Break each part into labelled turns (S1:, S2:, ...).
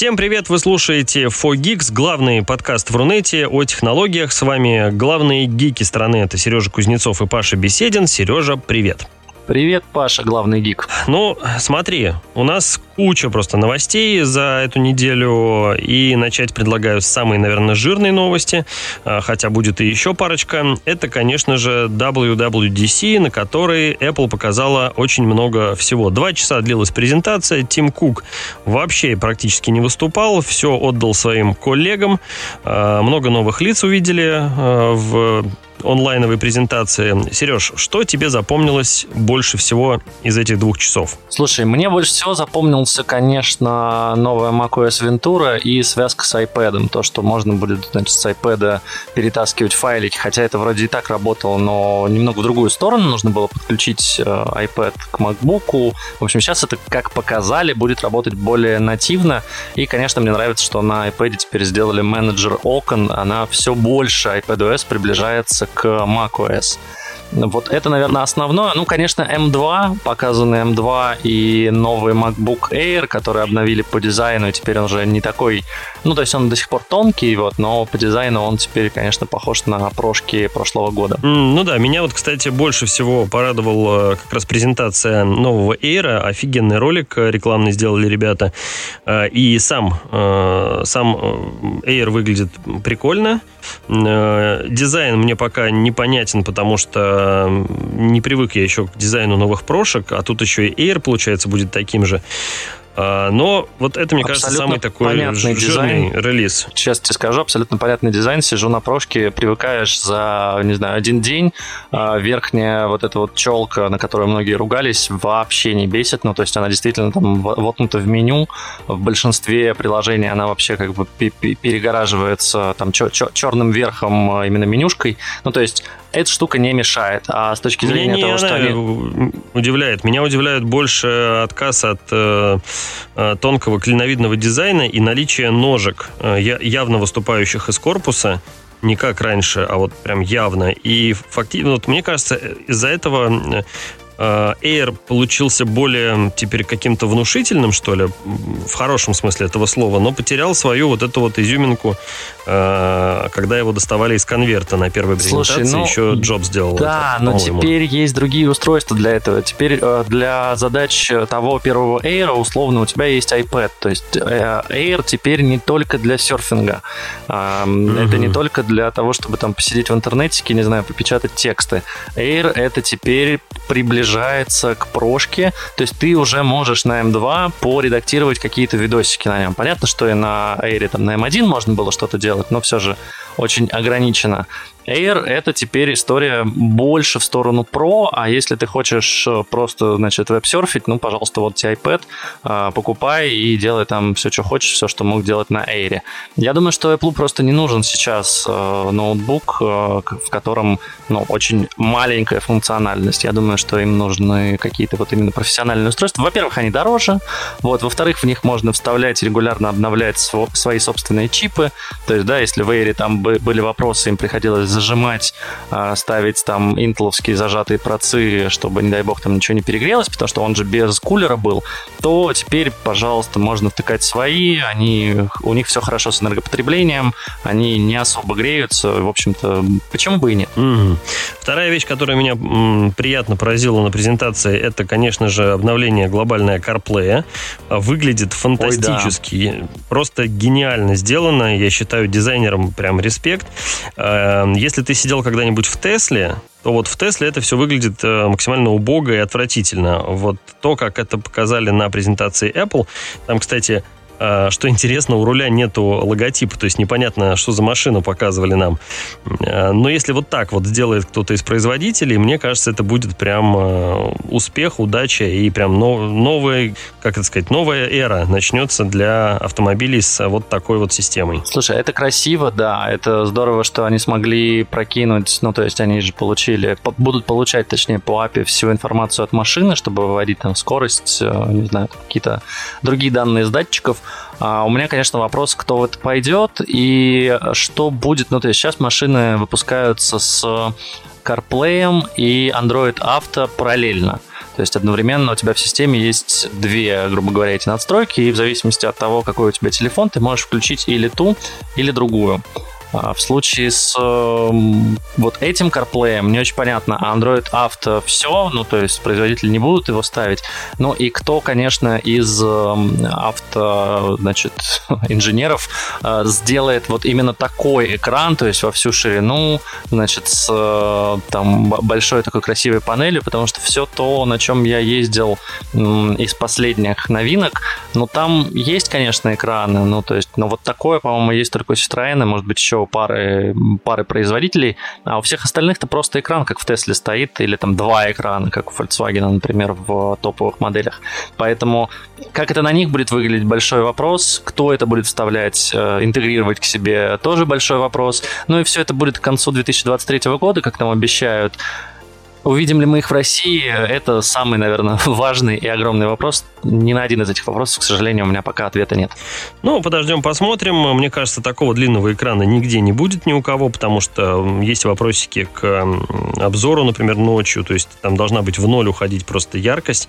S1: Всем привет, вы слушаете 4Geeks, главный подкаст в Рунете о технологиях. С вами главные гики страны, это Сережа Кузнецов и Паша Беседин. Сережа, привет.
S2: Привет, Паша, главный гик.
S1: Ну, смотри, у нас куча просто новостей за эту неделю, и начать предлагаю с самой, наверное, жирной новости, а, хотя будет и еще парочка. Это, конечно же, WWDC, на которой Apple показала очень много всего. Два часа длилась презентация, Тим Кук вообще практически не выступал, все отдал своим коллегам, а, много новых лиц увидели а, в онлайновой презентации. Сереж, что тебе запомнилось больше всего из этих двух часов?
S2: Слушай, мне больше всего запомнился, конечно, новая macOS Ventura и связка с iPad. То, что можно будет значит, с iPad перетаскивать файлики, хотя это вроде и так работало, но немного в другую сторону нужно было подключить э, iPad к MacBook. В общем, сейчас это, как показали, будет работать более нативно. И, конечно, мне нравится, что на iPad теперь сделали менеджер окон. Она все больше iPadOS приближается к macOS. Вот это, наверное, основное. Ну, конечно, M2, показанный M2 и новый MacBook Air, который обновили по дизайну, и теперь он уже не такой... Ну, то есть он до сих пор тонкий, вот, но по дизайну он теперь, конечно, похож на прошки прошлого года.
S1: Mm, ну да, меня вот, кстати, больше всего порадовала как раз презентация нового Air. Офигенный ролик рекламный сделали ребята. Э, и сам, э, сам Air выглядит прикольно. Э, дизайн мне пока непонятен, потому что не привык я еще к дизайну новых прошек, а тут еще и Air, получается, будет таким же. А, но вот это, мне абсолютно кажется, самый такой жирный дизайн. релиз.
S2: Сейчас тебе скажу, абсолютно понятный дизайн. Сижу на прошке, привыкаешь за, не знаю, один день. А, верхняя вот эта вот челка, на которую многие ругались, вообще не бесит. Ну, то есть она действительно там воткнута в меню. В большинстве приложений она вообще как бы перегораживается там черным верхом а, именно менюшкой. Ну, то есть эта штука не мешает. А с точки зрения
S1: Мне
S2: того, что
S1: они... удивляет. Меня удивляет больше отказ от э, э, тонкого клиновидного дизайна и наличие ножек, э, явно выступающих из корпуса не как раньше, а вот прям явно. И фактически, вот мне кажется, из-за этого э, Э, Air получился более теперь каким-то внушительным, что ли, в хорошем смысле этого слова, но потерял свою вот эту вот изюминку, э, когда его доставали из конверта на первой презентации, Слушай, ну, еще Джоб сделал
S2: Да, это, но теперь есть другие устройства для этого. Теперь э, для задач того первого Air, условно, у тебя есть iPad, то есть Air теперь не только для серфинга, mm-hmm. это не только для того, чтобы там посидеть в интернете, не знаю, попечатать тексты. Air это теперь приближается приближается к прошке, то есть ты уже можешь на M2 поредактировать какие-то видосики на нем. Понятно, что и на Air там на M1 можно было что-то делать, но все же очень ограничено. Air — это теперь история больше в сторону Pro, а если ты хочешь э, просто, значит, веб-серфить, ну, пожалуйста, вот тебе iPad, э, покупай и делай там все, что хочешь, все, что мог делать на Air. Я думаю, что Apple просто не нужен сейчас э, ноутбук, в котором, ну, очень маленькая функциональность. Я думаю, что им нужны какие-то вот именно профессиональные устройства. Во-первых, они дороже, вот, во-вторых, в них можно вставлять регулярно обновлять свои собственные чипы, то есть, да, если в Air там были вопросы, им приходилось зажимать, а, ставить там интеловские зажатые процы, чтобы, не дай бог, там ничего не перегрелось, потому что он же без кулера был, то теперь, пожалуйста, можно втыкать свои, они, у них все хорошо с энергопотреблением, они не особо греются, в общем-то, почему бы и нет.
S1: Угу. Вторая вещь, которая меня м, приятно поразила на презентации, это, конечно же, обновление глобальное CarPlay. Выглядит фантастически, Ой, да. просто гениально сделано, я считаю дизайнером прям респект. Эм, если ты сидел когда-нибудь в Тесле, то вот в Тесле это все выглядит э, максимально убого и отвратительно. Вот то, как это показали на презентации Apple, там, кстати, что интересно, у руля нету логотипа, то есть непонятно, что за машину показывали нам. А, но если вот так вот сделает кто-то из производителей, мне кажется, это будет прям а, успех, удача и прям новая, как это сказать, новая эра начнется для автомобилей с вот такой вот системой.
S2: Слушай, это красиво, да, это здорово, что они смогли прокинуть, ну, то есть они же получили, будут получать, точнее, по API всю информацию от машины, чтобы выводить там скорость, э, не знаю, какие-то другие данные с датчиков. А у меня, конечно, вопрос, кто в это пойдет и что будет. Ну, то есть сейчас машины выпускаются с CarPlay и Android Auto параллельно. То есть одновременно у тебя в системе есть две, грубо говоря, эти настройки, и в зависимости от того, какой у тебя телефон, ты можешь включить или ту, или другую. А в случае с э, вот этим CarPlay не очень понятно, а Android Auto все, ну то есть производители не будут его ставить. Ну и кто, конечно, из э, авто, значит, инженеров э, сделает вот именно такой экран, то есть во всю ширину, значит, с э, там большой такой красивой панелью, потому что все то, на чем я ездил из последних новинок, ну там есть, конечно, экраны, ну то есть, но вот такое, по-моему, есть только у Citroёn, может быть, еще пары, пары производителей, а у всех остальных-то просто экран, как в Тесле стоит, или там два экрана, как у Volkswagen, например, в топовых моделях. Поэтому как это на них будет выглядеть, большой вопрос. Кто это будет вставлять, э, интегрировать к себе, тоже большой вопрос. Ну и все это будет к концу 2023 года, как нам обещают. Увидим ли мы их в России, это самый, наверное, важный и огромный вопрос. Ни на один из этих вопросов, к сожалению, у меня пока ответа нет.
S1: Ну, подождем, посмотрим. Мне кажется, такого длинного экрана нигде не будет ни у кого, потому что есть вопросики к обзору, например, ночью. То есть там должна быть в ноль уходить просто яркость,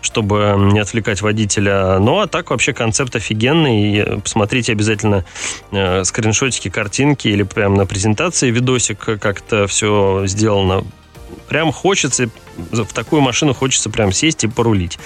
S1: чтобы не отвлекать водителя. Ну, а так вообще концепт офигенный. Посмотрите обязательно э, скриншотики, картинки или прямо на презентации видосик, как это все сделано прям хочется, в такую машину хочется прям сесть и порулить.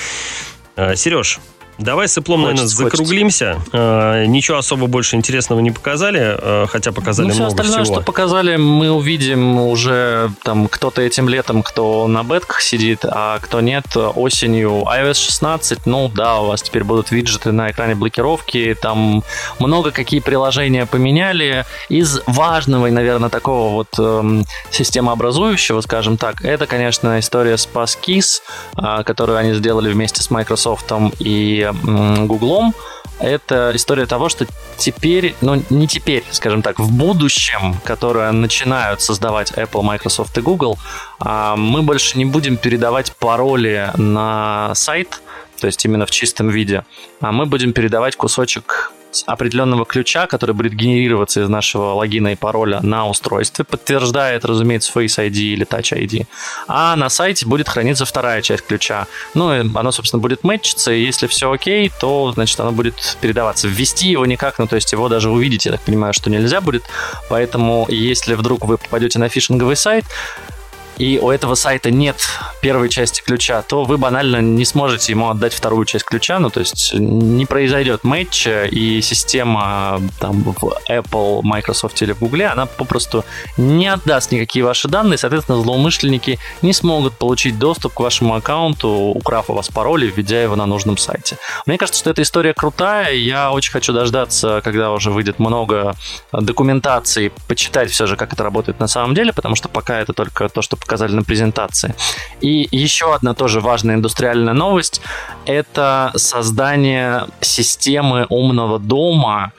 S1: Э, Сереж, Давай с Эплом, наверное, закруглимся. Э, ничего особо больше интересного не показали, э, хотя показали ну, много остальное,
S2: всего. что показали, мы увидим уже там кто-то этим летом, кто на бетках сидит, а кто нет, осенью iOS 16. Ну да, у вас теперь будут виджеты на экране блокировки, там много какие приложения поменяли. Из важного и, наверное, такого вот эм, системообразующего, скажем так, это, конечно, история с Passkey, э, которую они сделали вместе с Microsoft и Гуглом, это история того, что теперь, ну не теперь, скажем так, в будущем, которое начинают создавать Apple, Microsoft и Google, а, мы больше не будем передавать пароли на сайт, то есть именно в чистом виде, а мы будем передавать кусочек определенного ключа, который будет генерироваться из нашего логина и пароля на устройстве, подтверждает, разумеется, Face ID или Touch ID. А на сайте будет храниться вторая часть ключа. Ну, и оно, собственно, будет мэтчиться, и если все окей, то, значит, оно будет передаваться. Ввести его никак, ну, то есть его даже увидеть, я так понимаю, что нельзя будет. Поэтому, если вдруг вы попадете на фишинговый сайт, и у этого сайта нет первой части ключа, то вы банально не сможете ему отдать вторую часть ключа, ну то есть не произойдет матч, и система там в Apple, Microsoft или в Google, она попросту не отдаст никакие ваши данные, соответственно, злоумышленники не смогут получить доступ к вашему аккаунту, украв у вас пароль и введя его на нужном сайте. Мне кажется, что эта история крутая, я очень хочу дождаться, когда уже выйдет много документации, почитать все же, как это работает на самом деле, потому что пока это только то, что показали на презентации. И еще одна тоже важная индустриальная новость – это создание системы умного дома,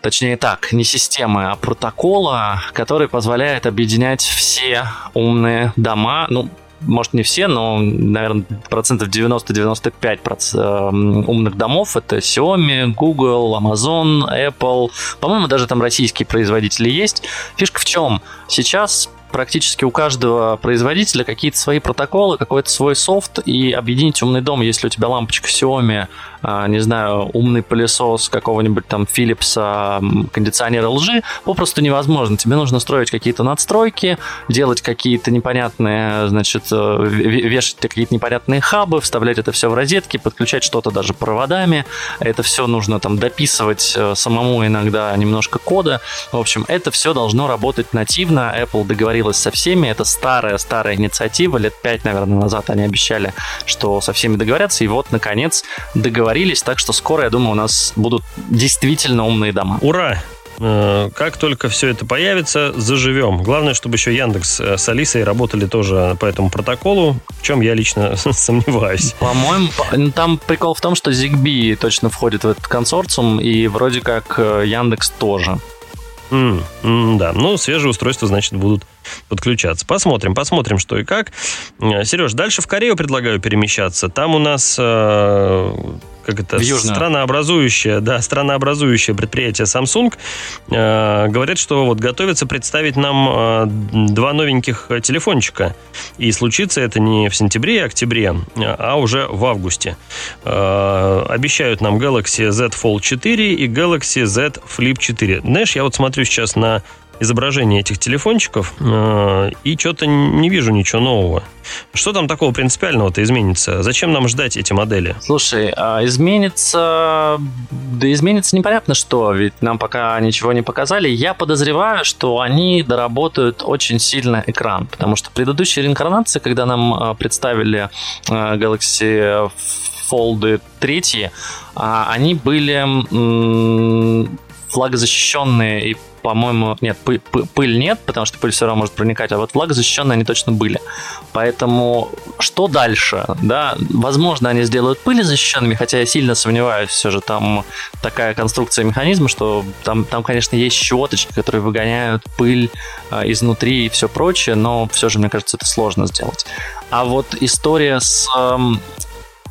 S2: точнее так, не системы, а протокола, который позволяет объединять все умные дома, ну, может, не все, но, наверное, процентов 90-95 эм, умных домов это Xiaomi, Google, Amazon, Apple. По-моему, даже там российские производители есть. Фишка в чем? Сейчас практически у каждого производителя какие-то свои протоколы, какой-то свой софт, и объединить умный дом, если у тебя лампочка Xiaomi, не знаю, умный пылесос какого-нибудь там Philips, а, кондиционер LG, попросту невозможно. Тебе нужно строить какие-то надстройки, делать какие-то непонятные, значит, э, вешать какие-то непонятные хабы, вставлять это все в розетки, подключать что-то даже проводами. Это все нужно там дописывать э, самому иногда немножко кода. В общем, это все должно работать нативно. Apple договорилась со всеми. Это старая-старая инициатива. Лет пять, наверное, назад они обещали, что со всеми договорятся. И вот, наконец, договорились договорились, так что скоро, я думаю, у нас будут действительно умные дома.
S1: Ура! Э, как только все это появится, заживем. Главное, чтобы еще Яндекс э, с Алисой работали тоже по этому протоколу, в чем я лично сомневаюсь.
S2: По-моему, ну, там прикол в том, что ZigBee точно входит в этот консорциум, и вроде как э, Яндекс тоже.
S1: Mm, mm, да, ну, свежие устройства, значит, будут подключаться. Посмотрим, посмотрим, что и как. Сереж, дальше в Корею предлагаю перемещаться. Там у нас как это, странообразующее, да, странообразующее предприятие Samsung, э, говорят, что вот готовится представить нам э, два новеньких телефончика. И случится это не в сентябре и октябре, а уже в августе. Э, обещают нам Galaxy Z Fold 4 и Galaxy Z Flip 4. Знаешь, я вот смотрю сейчас на изображение этих телефончиков э, и что-то не вижу ничего нового. Что там такого принципиального-то изменится? Зачем нам ждать эти модели?
S2: Слушай, а изменится... Да изменится непонятно что, ведь нам пока ничего не показали. Я подозреваю, что они доработают очень сильно экран, потому что предыдущие реинкарнации, когда нам а, представили а, Galaxy Fold 3, они были влагозащищенные и по-моему, нет, пыль, пыль нет, потому что пыль все равно может проникать, а вот влагозащищенные они точно были. Поэтому что дальше? Да, возможно, они сделают пыль защищенными, хотя я сильно сомневаюсь, все же там такая конструкция механизма, что там, там конечно, есть щеточки, которые выгоняют пыль э, изнутри и все прочее, но все же, мне кажется, это сложно сделать. А вот история с э,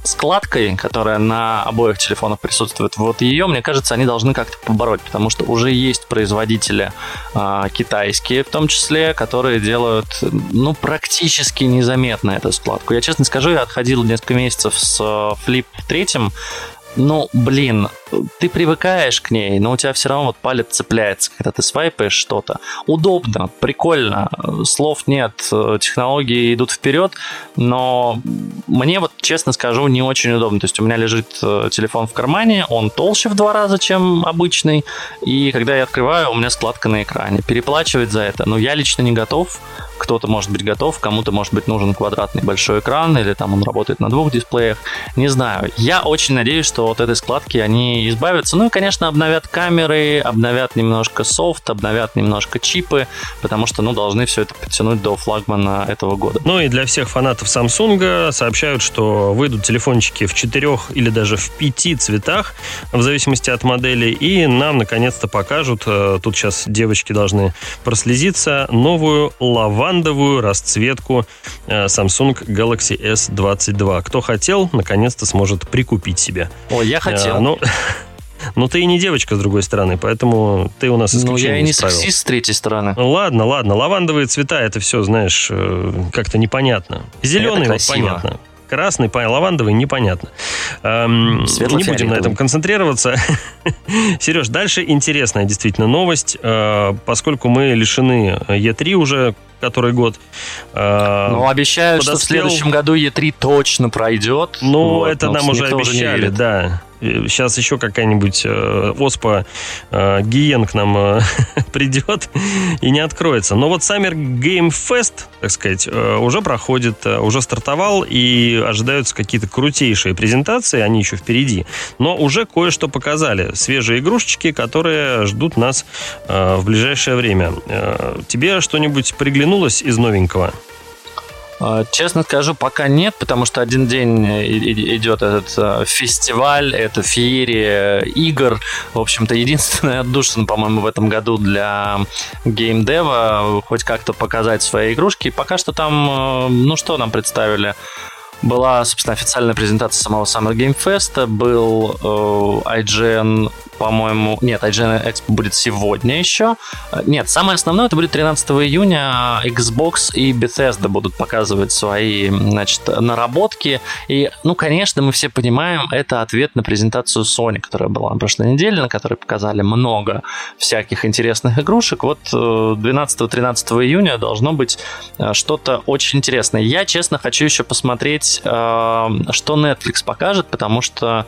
S2: складкой, которая на обоих телефонах присутствует, вот ее, мне кажется, они должны как-то побороть, потому что уже есть производители э, китайские, в том числе, которые делают, ну, практически незаметно эту складку. Я честно скажу, я отходил несколько месяцев с Flip 3, ну, блин, ты привыкаешь к ней, но у тебя все равно вот палец цепляется, когда ты свайпаешь что-то. Удобно, прикольно, слов нет, технологии идут вперед, но мне вот, честно скажу, не очень удобно. То есть у меня лежит э, телефон в кармане, он толще в два раза, чем обычный, и когда я открываю, у меня складка на экране. Переплачивать за это, ну, я лично не готов, кто-то может быть готов, кому-то может быть нужен квадратный большой экран, или там он работает на двух дисплеях, не знаю. Я очень надеюсь, что вот этой складки они избавятся. Ну и, конечно, обновят камеры, обновят немножко софт, обновят немножко чипы, потому что, ну, должны все это подтянуть до флагмана этого года.
S1: Ну и для всех фанатов Samsung сообщают, что выйдут телефончики в четырех или даже в пяти цветах, в зависимости от модели, и нам наконец-то покажут, э, тут сейчас девочки должны прослезиться, новую лавандовую расцветку э, Samsung Galaxy S22. Кто хотел, наконец-то сможет прикупить себе.
S2: Ой, я хотел. А,
S1: ну, но ты и не девочка, с другой стороны, поэтому ты у нас исключение
S2: Ну, я и не сексист с третьей стороны.
S1: Ну, ладно, ладно. Лавандовые цвета, это все, знаешь, э, как-то непонятно. Зеленый, вот понятно. Красный, лавандовый, непонятно. Эм, не будем на этом концентрироваться. Сереж, дальше интересная действительно новость, э, поскольку мы лишены E3 уже который год.
S2: Э, ну, обещают, подоспел... что в следующем году E3 точно пройдет.
S1: Ну, вот, это нам уже обещали, да. Сейчас еще какая-нибудь э, оспа э, гиен к нам э, придет и не откроется. Но вот Summer Game Fest, так сказать, э, уже проходит, э, уже стартовал и ожидаются какие-то крутейшие презентации, они еще впереди. Но уже кое-что показали. Свежие игрушечки, которые ждут нас э, в ближайшее время. Э, тебе что-нибудь приглянулось из новенького?
S2: А, честно скажу, пока нет, потому что один день идет этот а, фестиваль, это феерия игр. В общем-то, единственная отдушина, по-моему, в этом году для геймдева хоть как-то показать свои игрушки. Пока что там, ну что нам представили? Была, собственно, официальная презентация самого Summer Game Fest, был э, IGN по-моему... Нет, IGN Expo будет сегодня еще. Нет, самое основное это будет 13 июня. Xbox и Bethesda будут показывать свои, значит, наработки. И, ну, конечно, мы все понимаем, это ответ на презентацию Sony, которая была на прошлой неделе, на которой показали много всяких интересных игрушек. Вот 12-13 э, июня должно быть э, что-то очень интересное. Я, честно, хочу еще посмотреть, э, что Netflix покажет, потому что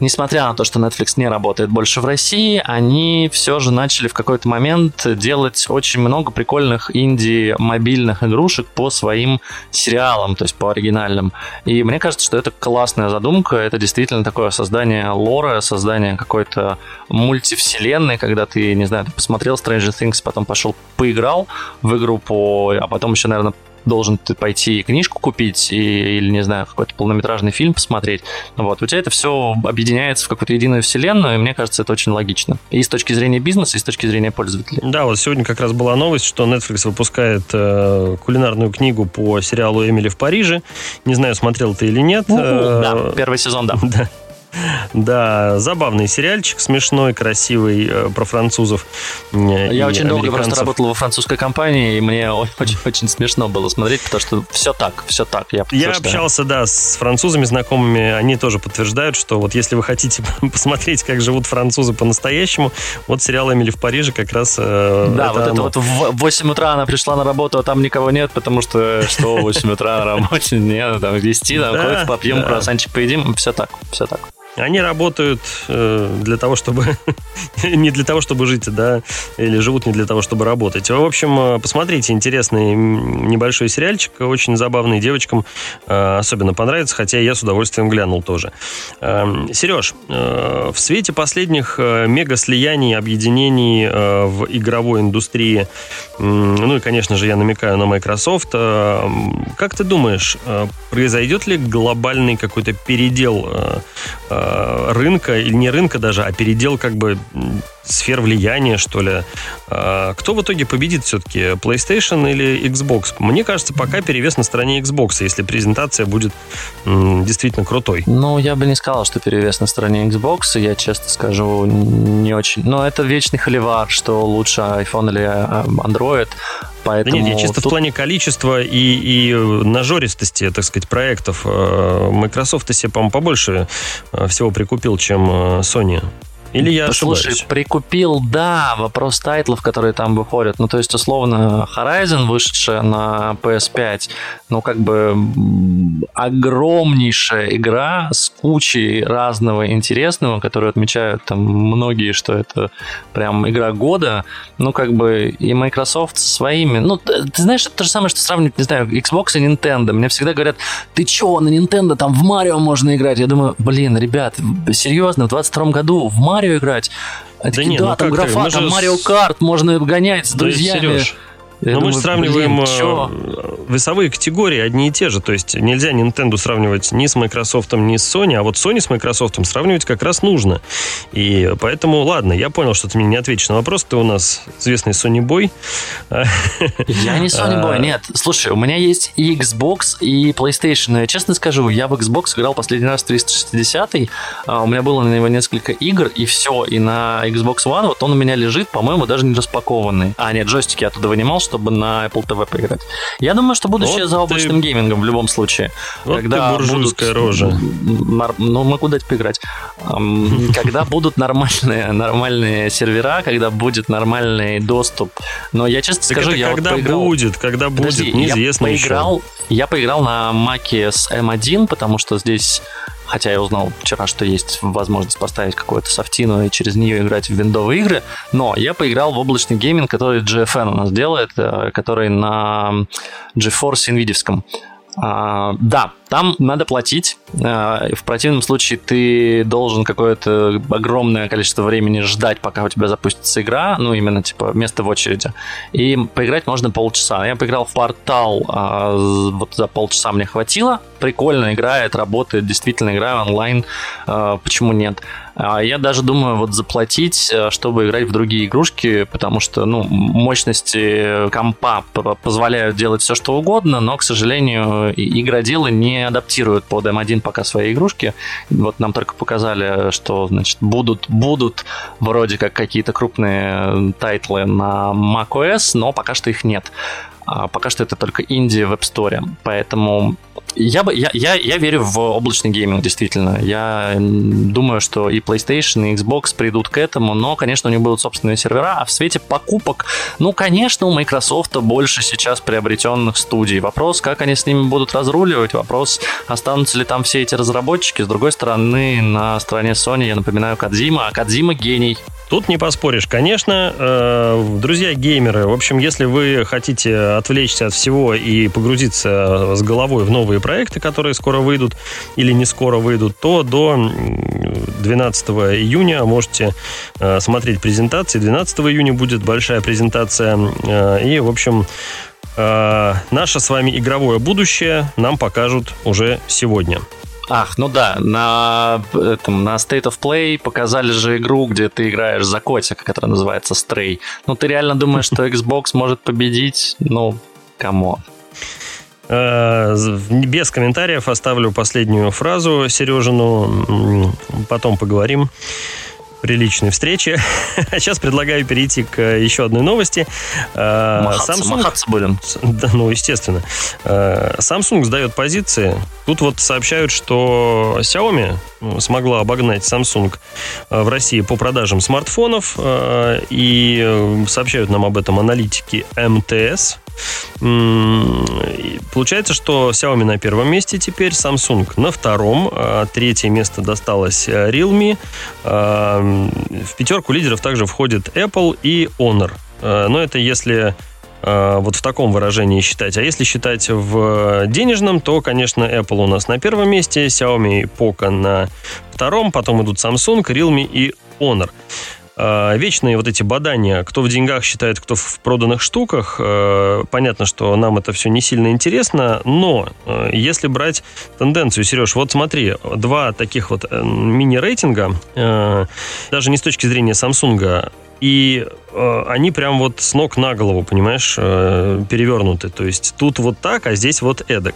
S2: несмотря на то, что Netflix не работает больше в России, они все же начали в какой-то момент делать очень много прикольных инди-мобильных игрушек по своим сериалам, то есть по оригинальным. И мне кажется, что это классная задумка, это действительно такое создание лора, создание какой-то мультивселенной, когда ты, не знаю, ты посмотрел Stranger Things, потом пошел поиграл в игру по... а потом еще, наверное, должен ты пойти книжку купить и, или, не знаю, какой-то полнометражный фильм посмотреть. Вот. У тебя это все объединяется в какую-то единую вселенную, и мне кажется, это очень логично. И с точки зрения бизнеса, и с точки зрения пользователя.
S1: Да, вот сегодня как раз была новость, что Netflix выпускает э, кулинарную книгу по сериалу «Эмили в Париже». Не знаю, смотрел ты или нет.
S2: Ну, да, первый сезон, да.
S1: да. Да, забавный сериальчик, смешной, красивый, э, про французов.
S2: Я очень долго просто работал во французской компании, и мне очень-очень смешно было смотреть, потому что все так, все так.
S1: Я, я общался, да, с французами знакомыми, они тоже подтверждают, что вот если вы хотите посмотреть, как живут французы по-настоящему, вот сериал «Эмили в Париже» как раз
S2: э, Да, это вот это вот в 8 утра она пришла на работу, а там никого нет, потому что что в 8 утра на работе, нет, там 10, там, попьем круассанчик, поедим, все так, все так.
S1: Они работают э, для того, чтобы... не для того, чтобы жить, да, или живут не для того, чтобы работать. В общем, э, посмотрите, интересный небольшой сериальчик, очень забавный, девочкам э, особенно понравится, хотя я с удовольствием глянул тоже. Эм, Сереж, в свете последних мега-слияний, объединений в игровой индустрии, ну и, конечно же, я намекаю на Microsoft, как ты думаешь, произойдет ли глобальный какой-то передел Э, рынка, или не рынка даже, а передел как бы сфер влияния, что ли. Э, кто в итоге победит все-таки, PlayStation или Xbox? Мне кажется, пока перевес на стороне Xbox, если презентация будет действительно крутой.
S2: Ну, я бы не сказал, что перевес на стороне Xbox, я честно скажу, не очень. Но это вечный холивар, что лучше iPhone или э, Android. Поэтому
S1: да нет, я чисто тут... в плане количества и, и нажористости, так сказать, проектов. Microsoft себе, по-моему, побольше всего прикупил, чем Sony. Или я
S2: Слушай, ошибаюсь? прикупил, да, вопрос тайтлов, которые там выходят. Ну, то есть, условно, Horizon, вышедшая на PS5, ну, как бы огромнейшая игра с кучей разного интересного, которую отмечают там многие, что это прям игра года. Ну, как бы и Microsoft своими. Ну, ты знаешь, это то же самое, что сравнивать, не знаю, Xbox и Nintendo. Мне всегда говорят, ты чё, на Nintendo там в Марио можно играть? Я думаю, блин, ребят, серьезно, в 22 году в Марио Марио играть. А да, не, да, ну там графа, там Марио Карт, можно гонять с друзьями. Сереж,
S1: я Но думаю, мы же сравниваем блин, э, весовые категории одни и те же. То есть нельзя Nintendo сравнивать ни с Microsoft, ни с Sony, а вот Sony с Microsoft сравнивать как раз нужно. И поэтому, ладно, я понял, что ты мне не ответишь на вопрос. Ты у нас известный Sony Boy.
S2: Я не Sony Boy, а. нет. Слушай, у меня есть и Xbox, и PlayStation. Я честно скажу, я в Xbox играл последний раз в 360 а, У меня было на него несколько игр, и все. И на Xbox One вот он у меня лежит, по-моему, даже не распакованный. А, нет, джойстики я оттуда вынимал, чтобы на Apple TV поиграть. Я думаю, что будущее вот за облачным ты... геймингом в любом случае.
S1: Вот когда ты буржуйская будут... рожа.
S2: Ну, могу дать поиграть. Когда будут нормальные, нормальные сервера, когда будет нормальный доступ. Но я честно скажу, я
S1: когда будет, когда будет, неизвестно
S2: я поиграл, Я поиграл на Маке с M1, потому что здесь хотя я узнал вчера, что есть возможность поставить какую-то софтину и через нее играть в виндовые игры, но я поиграл в облачный гейминг, который GFN у нас делает, э, который на GeForce NVIDIA. А, да, там надо платить. А, в противном случае ты должен какое-то огромное количество времени ждать, пока у тебя запустится игра, ну, именно, типа, место в очереди. И поиграть можно полчаса. Я поиграл в портал, а, вот за полчаса мне хватило. Прикольно играет, работает, действительно играю онлайн. Почему нет? Я даже думаю вот заплатить, чтобы играть в другие игрушки, потому что, ну, мощности компа позволяют делать все, что угодно, но, к сожалению, игроделы не адаптируют под M1 пока свои игрушки. Вот нам только показали, что, значит, будут, будут вроде как какие-то крупные тайтлы на macOS, но пока что их нет. А пока что это только инди в App Store. Поэтому я, бы, я, я, я верю в облачный гейминг, действительно. Я думаю, что и PlayStation, и Xbox придут к этому, но, конечно, у них будут собственные сервера. А в свете покупок, ну, конечно, у Microsoft больше сейчас приобретенных студий. Вопрос, как они с ними будут разруливать, вопрос, останутся ли там все эти разработчики. С другой стороны, на стороне Sony, я напоминаю, Кадзима, а Кадзима гений.
S1: Тут не поспоришь, конечно. Э, друзья геймеры, в общем, если вы хотите отвлечься от всего и погрузиться с головой в новые проекты, которые скоро выйдут или не скоро выйдут, то до 12 июня можете э, смотреть презентации. 12 июня будет большая презентация. Э, и, в общем, наше с вами игровое будущее нам покажут уже сегодня.
S2: Ах, ну да, на, этом, на State of Play показали же игру, где ты играешь за котика, которая называется Stray. Ну ты реально думаешь, что Xbox может победить? Ну, кому?
S1: Э, без комментариев оставлю последнюю фразу Сережину. Потом поговорим приличной встречи. А сейчас предлагаю перейти к еще одной новости.
S2: Э, махаться, Samsung... махаться будем.
S1: Да, ну, естественно. Э, Samsung сдает позиции. Тут вот сообщают, что Xiaomi смогла обогнать Samsung в России по продажам смартфонов. И сообщают нам об этом аналитики МТС. Получается, что Xiaomi на первом месте теперь, Samsung на втором, а третье место досталось э, Realme. А, в пятерку лидеров также входит Apple и Honor. А, но это если вот в таком выражении считать. А если считать в денежном, то, конечно, Apple у нас на первом месте, Xiaomi и Poco на втором, потом идут Samsung, Realme и Honor. А, вечные вот эти бадания, кто в деньгах считает, кто в проданных штуках, э, понятно, что нам это все не сильно интересно, но э, если брать тенденцию, Сереж, вот смотри, два таких вот э, мини-рейтинга, даже не с точки зрения Samsung, и они прям вот с ног на голову, понимаешь, перевернуты. То есть тут вот так, а здесь вот эдак.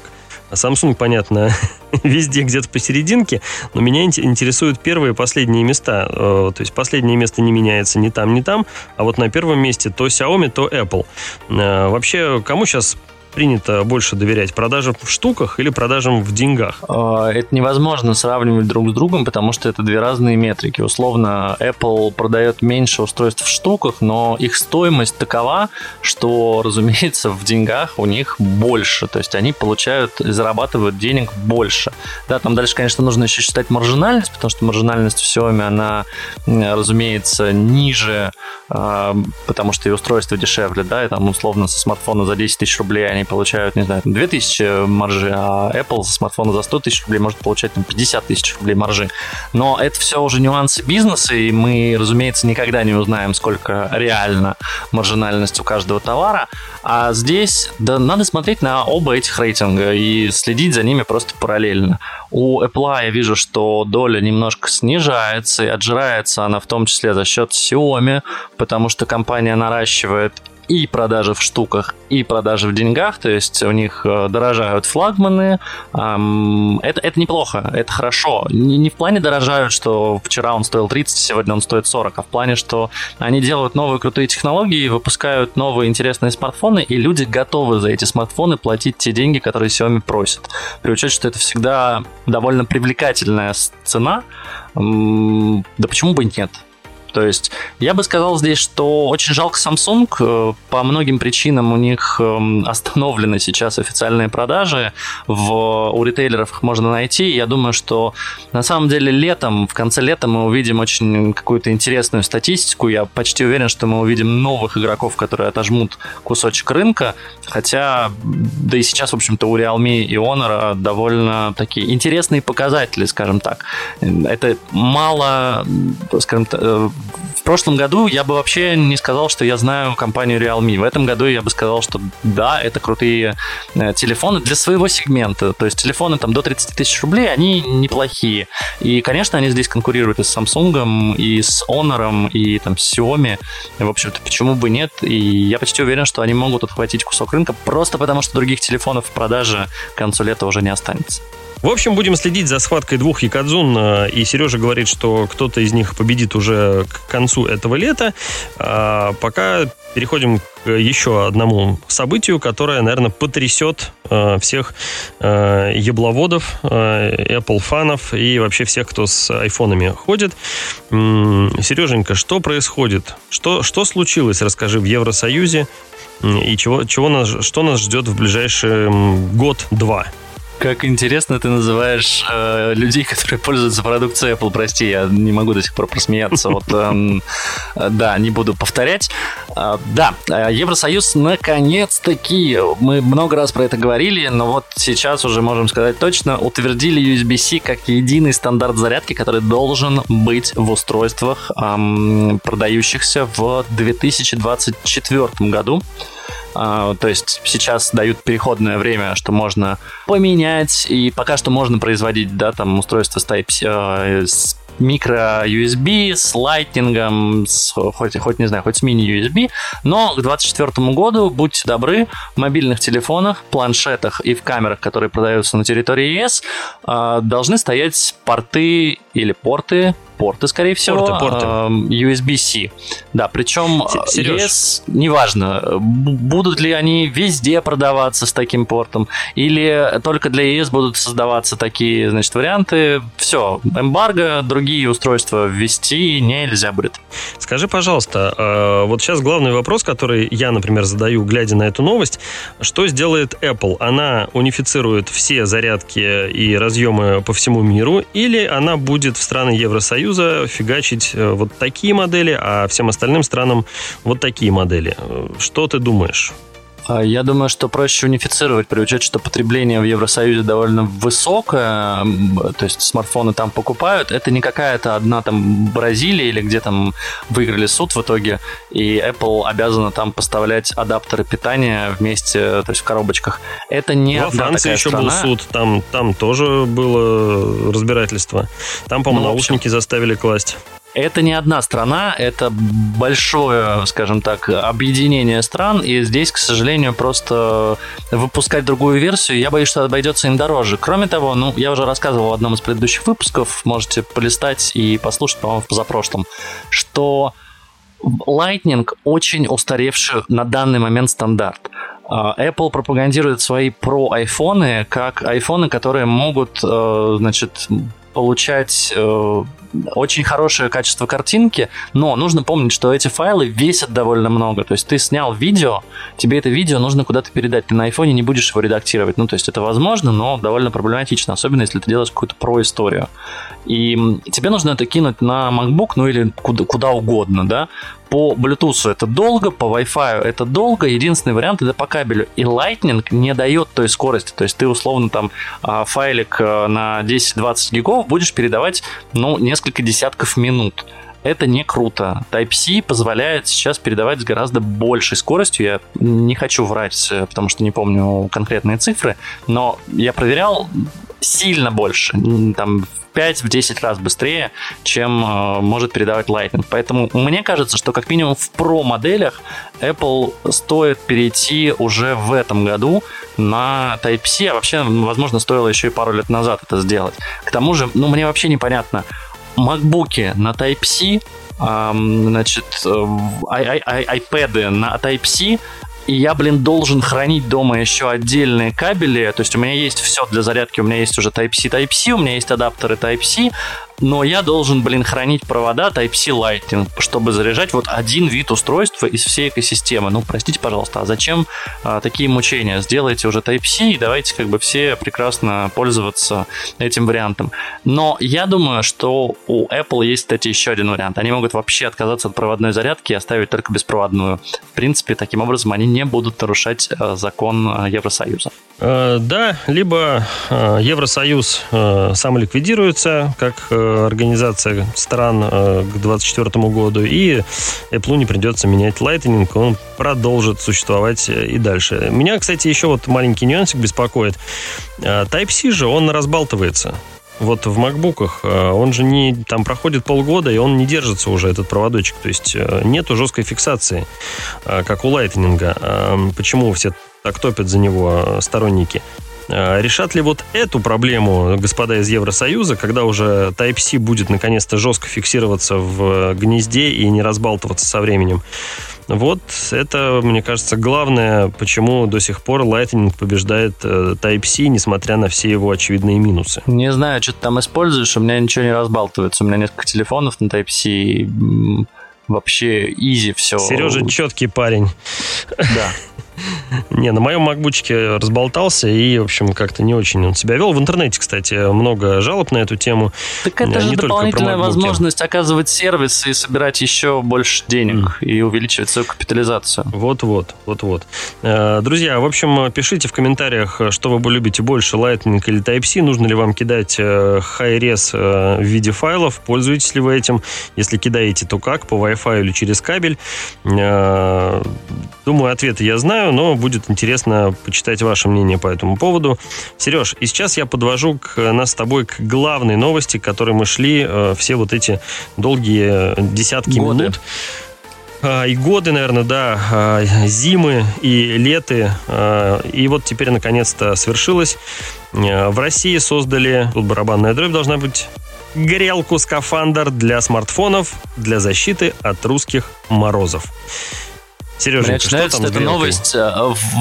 S1: А Samsung, понятно, везде где-то посерединке, но меня интересуют первые и последние места. Э, то есть последнее место не меняется ни там, ни там, а вот на первом месте то Xiaomi, то Apple. Э, вообще, кому сейчас принято больше доверять? Продажам в штуках или продажам в деньгах?
S2: А, это невозможно сравнивать друг с другом, потому что это две разные метрики. Условно, Apple продает меньше устройств в штуках, но их стоимость такова, что, разумеется, в деньгах у них больше. То есть они получают, зарабатывают денег больше. Да, там дальше, конечно, нужно еще считать маржинальность, потому что маржинальность в Xiaomi, она, разумеется, ниже, а, потому что и устройство дешевле, да, и там условно со смартфона за 10 тысяч рублей они получают, не знаю, 2000 маржи, а Apple со смартфона за 100 тысяч рублей может получать там, 50 тысяч рублей маржи. Но это все уже нюансы бизнеса, и мы, разумеется, никогда не узнаем, сколько реально маржинальность у каждого товара. А здесь да, надо смотреть на оба этих рейтинга и следить за ними просто параллельно. У Apple я вижу, что доля немножко снижается, и отжирается она в том числе за счет Xiaomi, потому что компания наращивает и продажи в штуках, и продажи в деньгах, то есть у них э, дорожают флагманы. Это, это неплохо, это хорошо. Не, не в плане дорожают, что вчера он стоил 30, сегодня он стоит 40, а в плане, что они делают новые крутые технологии, выпускают новые интересные смартфоны, и люди готовы за эти смартфоны платить те деньги, которые Xiaomi просят. При учете, что это всегда довольно привлекательная цена, да почему бы и нет? То есть я бы сказал здесь, что очень жалко Samsung. Э, по многим причинам у них эм, остановлены сейчас официальные продажи. В, у ритейлеров их можно найти. Я думаю, что на самом деле летом, в конце лета мы увидим очень какую-то интересную статистику. Я почти уверен, что мы увидим новых игроков, которые отожмут кусочек рынка. Хотя, да и сейчас, в общем-то, у Realme и Honor довольно такие интересные показатели, скажем так. Это мало, скажем так, э, в прошлом году я бы вообще не сказал, что я знаю компанию Realme. В этом году я бы сказал, что да, это крутые э, телефоны для своего сегмента. То есть телефоны там до 30 тысяч рублей, они неплохие. И, конечно, они здесь конкурируют и с Samsung, и с Honor, и там с Xiaomi. В общем-то, почему бы нет? И я почти уверен, что они могут отхватить кусок рынка просто потому, что других телефонов в продаже к концу лета уже не останется.
S1: В общем, будем следить за схваткой двух Якадзун. Э, и Сережа говорит, что кто-то из них победит уже к концу этого лета. А пока переходим к еще одному событию, которое, наверное, потрясет э, всех э, ебловодов, Apple фанов и вообще всех, кто с айфонами ходит. Сереженька, что происходит? Что, что случилось, расскажи, в Евросоюзе? И чего, чего нас, что нас ждет в ближайший год-два?
S2: Как интересно ты называешь э, людей, которые пользуются продукцией Apple. Прости, я не могу до сих пор просмеяться. Вот, э, да, не буду повторять. Э, да, Евросоюз наконец-таки, мы много раз про это говорили, но вот сейчас уже можем сказать точно, утвердили USB-C как единый стандарт зарядки, который должен быть в устройствах, э, продающихся в 2024 году. А, то есть сейчас дают переходное время, что можно поменять, и пока что можно производить, да, там устройство с Type-C, э, с микро-USB, с Lightning, с, хоть, хоть не знаю, хоть с мини-USB, но к 2024 году, будьте добры, в мобильных телефонах, планшетах и в камерах, которые продаются на территории ЕС, а, должны стоять порты или порты порты, скорее всего. Порты, порты. USB-C. Да, причем Сереж. ES, неважно, будут ли они везде продаваться с таким портом, или только для ES будут создаваться такие, значит, варианты. Все, эмбарго, другие устройства ввести нельзя будет.
S1: Скажи, пожалуйста, а, вот сейчас главный вопрос, который я, например, задаю, глядя на эту новость, что сделает Apple? Она унифицирует все зарядки и разъемы по всему миру, или она будет в страны Евросоюза Союза фигачить э, вот такие модели, а всем остальным странам вот такие модели. Что ты думаешь?
S2: А, я думаю, что проще унифицировать при учете, что потребление в Евросоюзе довольно высокое, то есть смартфоны там покупают. Это не какая-то одна там Бразилия или где там выиграли суд в итоге, и Apple обязана там поставлять адаптеры питания вместе, то есть в коробочках. Это не
S1: Во Франции еще страна. был суд, там, там тоже было разбирательство. Там, по-моему, ну, наушники заставили класть.
S2: Это не одна страна, это большое, скажем так, объединение стран, и здесь, к сожалению, просто выпускать другую версию, я боюсь, что обойдется им дороже. Кроме того, ну, я уже рассказывал в одном из предыдущих выпусков, можете полистать и послушать, по-моему, в позапрошлом, что Lightning очень устаревший на данный момент стандарт. А, Apple пропагандирует свои про айфоны как айфоны, которые могут, э, значит, получать э, очень хорошее качество картинки, но нужно помнить, что эти файлы весят довольно много. То есть ты снял видео, тебе это видео нужно куда-то передать. Ты на айфоне не будешь его редактировать. Ну, то есть это возможно, но довольно проблематично, особенно если ты делаешь какую-то про-историю. И тебе нужно это кинуть на MacBook, ну или куда, куда угодно, да. По Bluetooth это долго, по Wi-Fi это долго. Единственный вариант это по кабелю. И Lightning не дает той скорости. То есть ты условно там а, файлик э, на 10-20 гигов будешь передавать, ну, несколько десятков минут это не круто. Type-C позволяет сейчас передавать с гораздо большей скоростью. Я не хочу врать, э, потому что не помню конкретные цифры, но я проверял сильно больше. Там 5-10 раз быстрее, чем э, может передавать Lightning. Поэтому мне кажется, что как минимум в Pro-моделях Apple стоит перейти уже в этом году на Type-C, а вообще, возможно, стоило еще и пару лет назад это сделать. К тому же, ну, мне вообще непонятно, MacBook на Type-C, значит, э, iPad на Type-C, и я, блин, должен хранить дома еще отдельные кабели, то есть у меня есть все для зарядки, у меня есть уже Type-C, Type-C, у меня есть адаптеры Type-C, но я должен, блин, хранить провода Type-C Lightning, чтобы заряжать вот один вид устройства из всей экосистемы. Ну, простите, пожалуйста, а зачем а, такие мучения? Сделайте уже Type-C и давайте как бы все прекрасно пользоваться этим вариантом. Но я думаю, что у Apple есть, кстати, еще один вариант. Они могут вообще отказаться от проводной зарядки и оставить только беспроводную. В принципе, таким образом они не будут нарушать а, закон а, Евросоюза.
S1: Э, да, либо э, Евросоюз э, сам ликвидируется как организация стран к 2024 году, и Apple не придется менять Lightning, он продолжит существовать и дальше. Меня, кстати, еще вот маленький нюансик беспокоит. Type-C же, он разбалтывается. Вот в макбуках он же не там проходит полгода, и он не держится уже, этот проводочек. То есть нету жесткой фиксации, как у Lightning. Почему все так топят за него сторонники. А, решат ли вот эту проблему господа из Евросоюза, когда уже Type-C будет наконец-то жестко фиксироваться в гнезде и не разбалтываться со временем? Вот это, мне кажется, главное, почему до сих пор Lightning побеждает э, Type-C, несмотря на все его очевидные минусы.
S2: Не знаю, что ты там используешь, у меня ничего не разбалтывается. У меня несколько телефонов на Type-C, вообще easy все.
S1: Сережа четкий парень.
S2: Да.
S1: Не, на моем макбучке разболтался и, в общем, как-то не очень он себя вел. В интернете, кстати, много жалоб на эту тему.
S2: Так это же дополнительная возможность оказывать сервис и собирать еще больше денег mm. и увеличивать свою капитализацию.
S1: Вот-вот, вот-вот. Э, друзья, в общем, пишите в комментариях, что вы любите больше, Lightning или Type-C. Нужно ли вам кидать э, high-res э, в виде файлов? Пользуетесь ли вы этим? Если кидаете, то как? По Wi-Fi или через кабель? Думаю, ответы я знаю, но будет интересно почитать ваше мнение по этому поводу. Сереж, и сейчас я подвожу к, нас с тобой к главной новости, к которой мы шли э, все вот эти долгие десятки Годы. минут. А, и годы, наверное, да, а, зимы и леты. А, и вот теперь наконец-то свершилось. В России создали, тут барабанная дробь должна быть, грелку-скафандр для смартфонов для защиты от русских морозов.
S2: Сережа, что там эта новость э,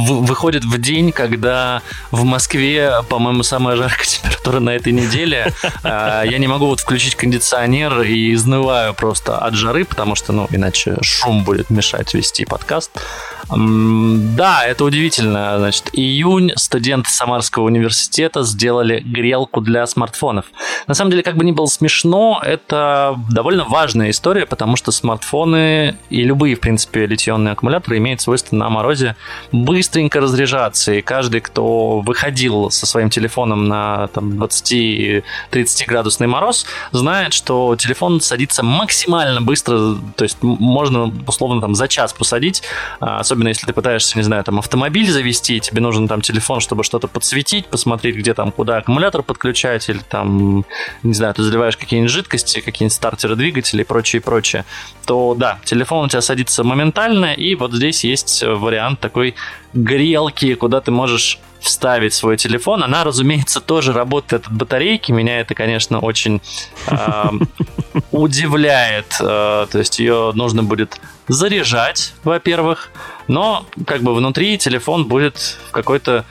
S2: выходит в день, когда в Москве, по-моему, самая жаркая температура на этой неделе. Э, я не могу вот включить кондиционер и изнываю просто от жары, потому что, ну, иначе шум будет мешать вести подкаст. Да, это удивительно. Значит, июнь студенты Самарского университета сделали грелку для смартфонов. На самом деле, как бы ни было смешно, это довольно важная история, потому что смартфоны и любые, в принципе, литионные аккумуляторы имеют свойство на морозе быстренько разряжаться. И каждый, кто выходил со своим телефоном на там, 20-30 градусный мороз, знает, что телефон садится максимально быстро, то есть можно условно там за час посадить, особенно особенно если ты пытаешься, не знаю, там автомобиль завести, тебе нужен там телефон, чтобы что-то подсветить, посмотреть, где там, куда аккумулятор подключать, или там, не знаю, ты заливаешь какие-нибудь жидкости, какие-нибудь стартеры двигателей и прочее, прочее, то да, телефон у тебя садится моментально, и вот здесь есть вариант такой грелки, куда ты можешь вставить свой телефон. Она, разумеется, тоже работает от батарейки. Меня это, конечно, очень э, удивляет. Э, то есть ее нужно будет заряжать, во-первых, но как бы внутри телефон будет в какой-то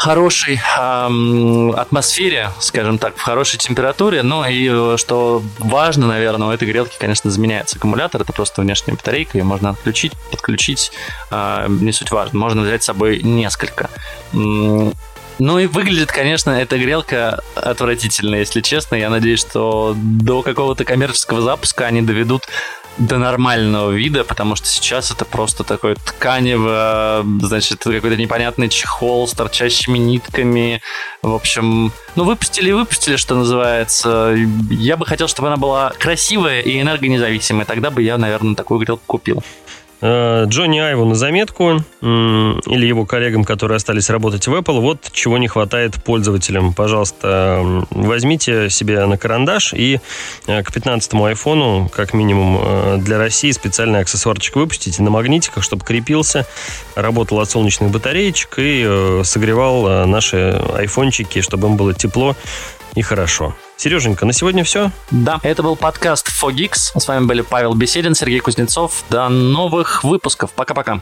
S2: хорошей эм, атмосфере, скажем так, в хорошей температуре. Ну и э, что важно, наверное, у этой грелки, конечно, заменяется аккумулятор. Это просто внешняя батарейка, ее можно отключить, подключить. Э, не суть важно. Можно взять с собой несколько. Ну и выглядит, конечно, эта грелка отвратительно, если честно. Я надеюсь, что до какого-то коммерческого запуска они доведут до нормального вида, потому что сейчас это просто такой тканево, значит, какой-то непонятный чехол с торчащими нитками. В общем, ну, выпустили и выпустили, что называется. Я бы хотел, чтобы она была красивая и энергонезависимая. Тогда бы я, наверное, такую грелку купил.
S1: Э, Джонни Айву на заметку или его коллегам, которые остались работать в Apple, вот чего не хватает пользователям. Пожалуйста, возьмите себе на карандаш и э, к 15-му айфону, как минимум э, для России, специальный аксессуарчик выпустите на магнитиках, чтобы крепился, работал от солнечных батареечек и согревал наши айфончики, чтобы им было тепло и хорошо. Сереженька, на сегодня все?
S2: Да, это был подкаст Fogix. С вами были Павел Беседин, Сергей Кузнецов. До новых выпусков. Пока-пока.